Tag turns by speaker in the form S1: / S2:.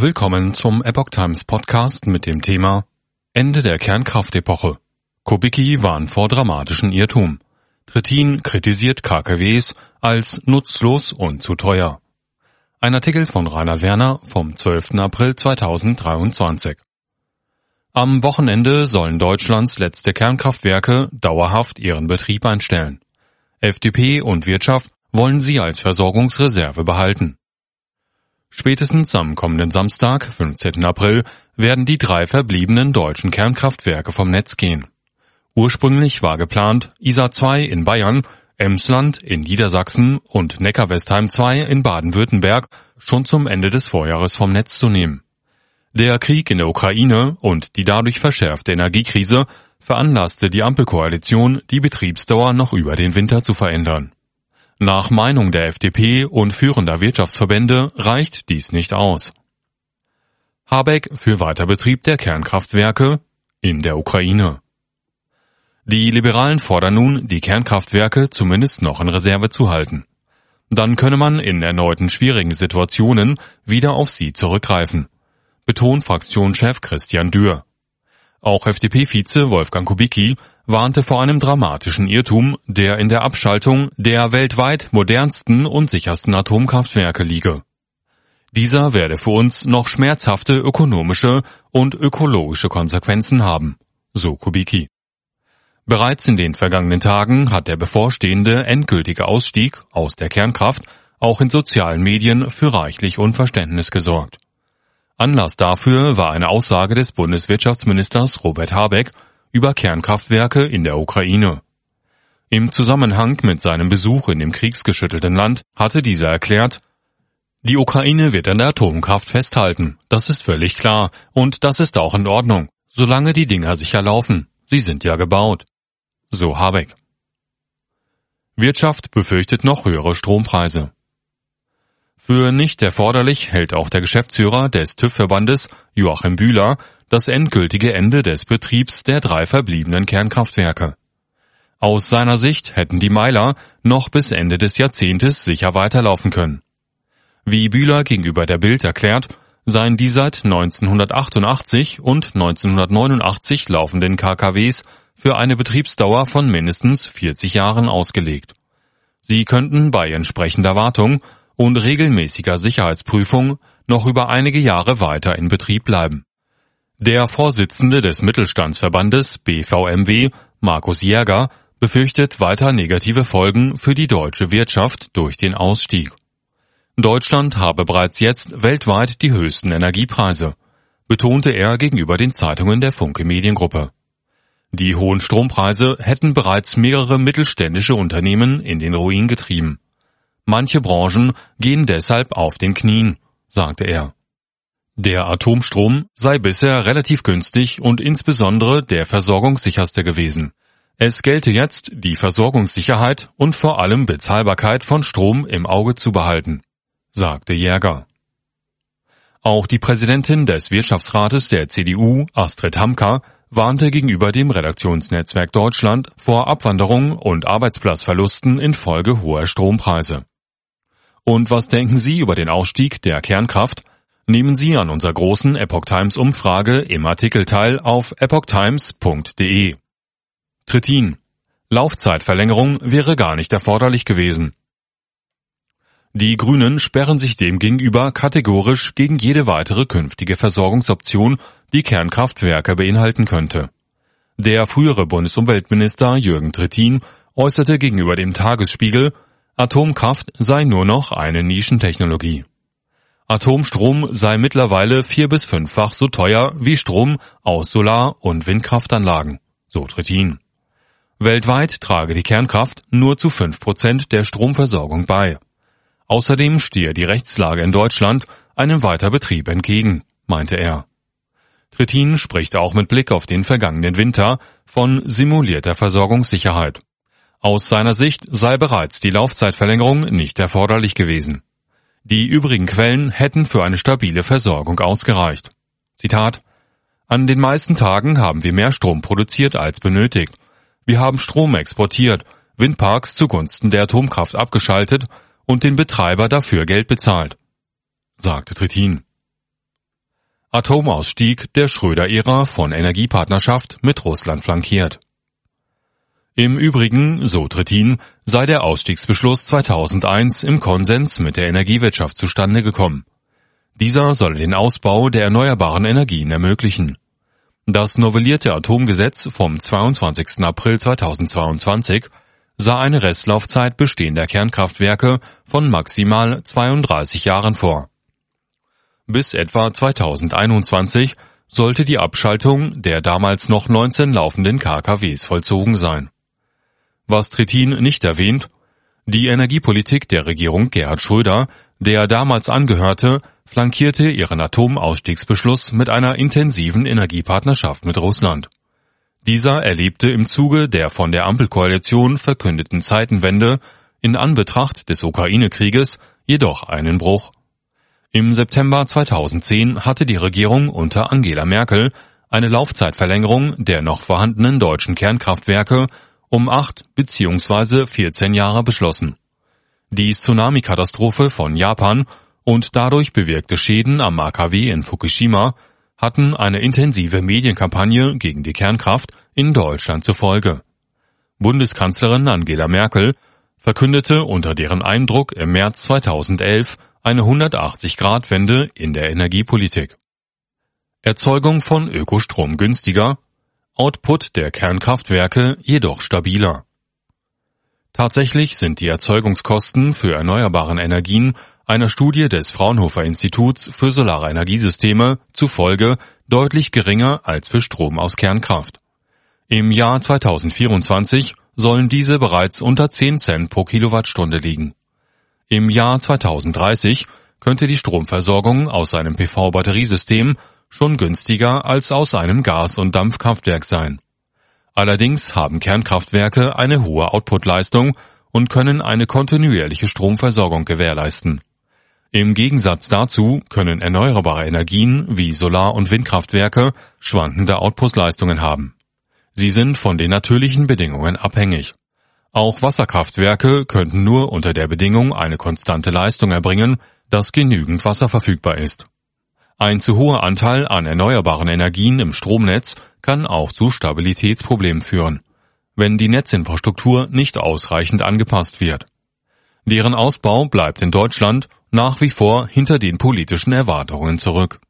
S1: Willkommen zum Epoch Times Podcast mit dem Thema Ende der Kernkraftepoche. Kubicki warnt vor dramatischen Irrtum. Trittin kritisiert KKWs als nutzlos und zu teuer. Ein Artikel von Rainer Werner vom 12. April 2023. Am Wochenende sollen Deutschlands letzte Kernkraftwerke dauerhaft ihren Betrieb einstellen. FDP und Wirtschaft wollen sie als Versorgungsreserve behalten. Spätestens am kommenden Samstag, 15. April, werden die drei verbliebenen deutschen Kernkraftwerke vom Netz gehen. Ursprünglich war geplant, ISA 2 in Bayern, Emsland in Niedersachsen und Neckar-Westheim 2 in Baden-Württemberg schon zum Ende des Vorjahres vom Netz zu nehmen. Der Krieg in der Ukraine und die dadurch verschärfte Energiekrise veranlasste die Ampelkoalition, die Betriebsdauer noch über den Winter zu verändern. Nach Meinung der FDP und führender Wirtschaftsverbände reicht dies nicht aus. Habeck für Weiterbetrieb der Kernkraftwerke in der Ukraine. Die Liberalen fordern nun, die Kernkraftwerke zumindest noch in Reserve zu halten. Dann könne man in erneuten schwierigen Situationen wieder auf sie zurückgreifen, betont Fraktionschef Christian Dürr. Auch FDP-Vize Wolfgang Kubicki warnte vor einem dramatischen Irrtum, der in der Abschaltung der weltweit modernsten und sichersten Atomkraftwerke liege. Dieser werde für uns noch schmerzhafte ökonomische und ökologische Konsequenzen haben, so Kubicki. Bereits in den vergangenen Tagen hat der bevorstehende endgültige Ausstieg aus der Kernkraft auch in sozialen Medien für reichlich Unverständnis gesorgt. Anlass dafür war eine Aussage des Bundeswirtschaftsministers Robert Habeck über Kernkraftwerke in der Ukraine. Im Zusammenhang mit seinem Besuch in dem kriegsgeschüttelten Land hatte dieser erklärt, die Ukraine wird an der Atomkraft festhalten, das ist völlig klar, und das ist auch in Ordnung, solange die Dinger sicher laufen. Sie sind ja gebaut. So Habeck. Wirtschaft befürchtet noch höhere Strompreise. Für nicht erforderlich hält auch der Geschäftsführer des TÜV-Verbandes, Joachim Bühler, das endgültige Ende des Betriebs der drei verbliebenen Kernkraftwerke. Aus seiner Sicht hätten die Meiler noch bis Ende des Jahrzehntes sicher weiterlaufen können. Wie Bühler gegenüber der Bild erklärt, seien die seit 1988 und 1989 laufenden KKWs für eine Betriebsdauer von mindestens 40 Jahren ausgelegt. Sie könnten bei entsprechender Wartung und regelmäßiger Sicherheitsprüfung noch über einige Jahre weiter in Betrieb bleiben. Der Vorsitzende des Mittelstandsverbandes BVMW, Markus Jäger, befürchtet weiter negative Folgen für die deutsche Wirtschaft durch den Ausstieg. Deutschland habe bereits jetzt weltweit die höchsten Energiepreise, betonte er gegenüber den Zeitungen der Funke Mediengruppe. Die hohen Strompreise hätten bereits mehrere mittelständische Unternehmen in den Ruin getrieben. Manche Branchen gehen deshalb auf den Knien, sagte er. Der Atomstrom sei bisher relativ günstig und insbesondere der versorgungssicherste gewesen. Es gelte jetzt, die Versorgungssicherheit und vor allem Bezahlbarkeit von Strom im Auge zu behalten, sagte Jäger. Auch die Präsidentin des Wirtschaftsrates der CDU, Astrid Hamka, warnte gegenüber dem Redaktionsnetzwerk Deutschland vor Abwanderung und Arbeitsplatzverlusten infolge hoher Strompreise. Und was denken Sie über den Ausstieg der Kernkraft? Nehmen Sie an unserer großen Epoch Times Umfrage im Artikel teil auf epochtimes.de. Trittin. Laufzeitverlängerung wäre gar nicht erforderlich gewesen. Die Grünen sperren sich demgegenüber kategorisch gegen jede weitere künftige Versorgungsoption, die Kernkraftwerke beinhalten könnte. Der frühere Bundesumweltminister Jürgen Trittin äußerte gegenüber dem Tagesspiegel, Atomkraft sei nur noch eine Nischentechnologie. Atomstrom sei mittlerweile vier bis fünffach so teuer wie Strom aus Solar- und Windkraftanlagen, so Trittin. Weltweit trage die Kernkraft nur zu fünf Prozent der Stromversorgung bei. Außerdem stehe die Rechtslage in Deutschland einem Weiterbetrieb entgegen, meinte er. Trittin spricht auch mit Blick auf den vergangenen Winter von simulierter Versorgungssicherheit. Aus seiner Sicht sei bereits die Laufzeitverlängerung nicht erforderlich gewesen. Die übrigen Quellen hätten für eine stabile Versorgung ausgereicht. Zitat An den meisten Tagen haben wir mehr Strom produziert als benötigt. Wir haben Strom exportiert, Windparks zugunsten der Atomkraft abgeschaltet und den Betreiber dafür Geld bezahlt, sagte Trittin. Atomausstieg der Schröder-Ära von Energiepartnerschaft mit Russland flankiert. Im Übrigen, so Trittin, sei der Ausstiegsbeschluss 2001 im Konsens mit der Energiewirtschaft zustande gekommen. Dieser solle den Ausbau der erneuerbaren Energien ermöglichen. Das novellierte Atomgesetz vom 22. April 2022 sah eine Restlaufzeit bestehender Kernkraftwerke von maximal 32 Jahren vor. Bis etwa 2021 sollte die Abschaltung der damals noch 19 laufenden KKWs vollzogen sein. Was Trittin nicht erwähnt, die Energiepolitik der Regierung Gerhard Schröder, der damals angehörte, flankierte ihren Atomausstiegsbeschluss mit einer intensiven Energiepartnerschaft mit Russland. Dieser erlebte im Zuge der von der Ampelkoalition verkündeten Zeitenwende in Anbetracht des Ukraine-Krieges jedoch einen Bruch. Im September 2010 hatte die Regierung unter Angela Merkel eine Laufzeitverlängerung der noch vorhandenen deutschen Kernkraftwerke um acht bzw. 14 Jahre beschlossen. Die Tsunami-Katastrophe von Japan und dadurch bewirkte Schäden am AKW in Fukushima hatten eine intensive Medienkampagne gegen die Kernkraft in Deutschland zur Folge. Bundeskanzlerin Angela Merkel verkündete unter deren Eindruck im März 2011 eine 180-Grad-Wende in der Energiepolitik. Erzeugung von Ökostrom günstiger, Output der Kernkraftwerke jedoch stabiler. Tatsächlich sind die Erzeugungskosten für erneuerbaren Energien einer Studie des Fraunhofer Instituts für Solare Energiesysteme zufolge deutlich geringer als für Strom aus Kernkraft. Im Jahr 2024 sollen diese bereits unter 10 Cent pro Kilowattstunde liegen. Im Jahr 2030 könnte die Stromversorgung aus einem PV-Batteriesystem schon günstiger als aus einem Gas- und Dampfkraftwerk sein. Allerdings haben Kernkraftwerke eine hohe Outputleistung und können eine kontinuierliche Stromversorgung gewährleisten. Im Gegensatz dazu können erneuerbare Energien wie Solar- und Windkraftwerke schwankende Outputleistungen haben. Sie sind von den natürlichen Bedingungen abhängig. Auch Wasserkraftwerke könnten nur unter der Bedingung eine konstante Leistung erbringen, dass genügend Wasser verfügbar ist. Ein zu hoher Anteil an erneuerbaren Energien im Stromnetz kann auch zu Stabilitätsproblemen führen, wenn die Netzinfrastruktur nicht ausreichend angepasst wird. Deren Ausbau bleibt in Deutschland nach wie vor hinter den politischen Erwartungen zurück.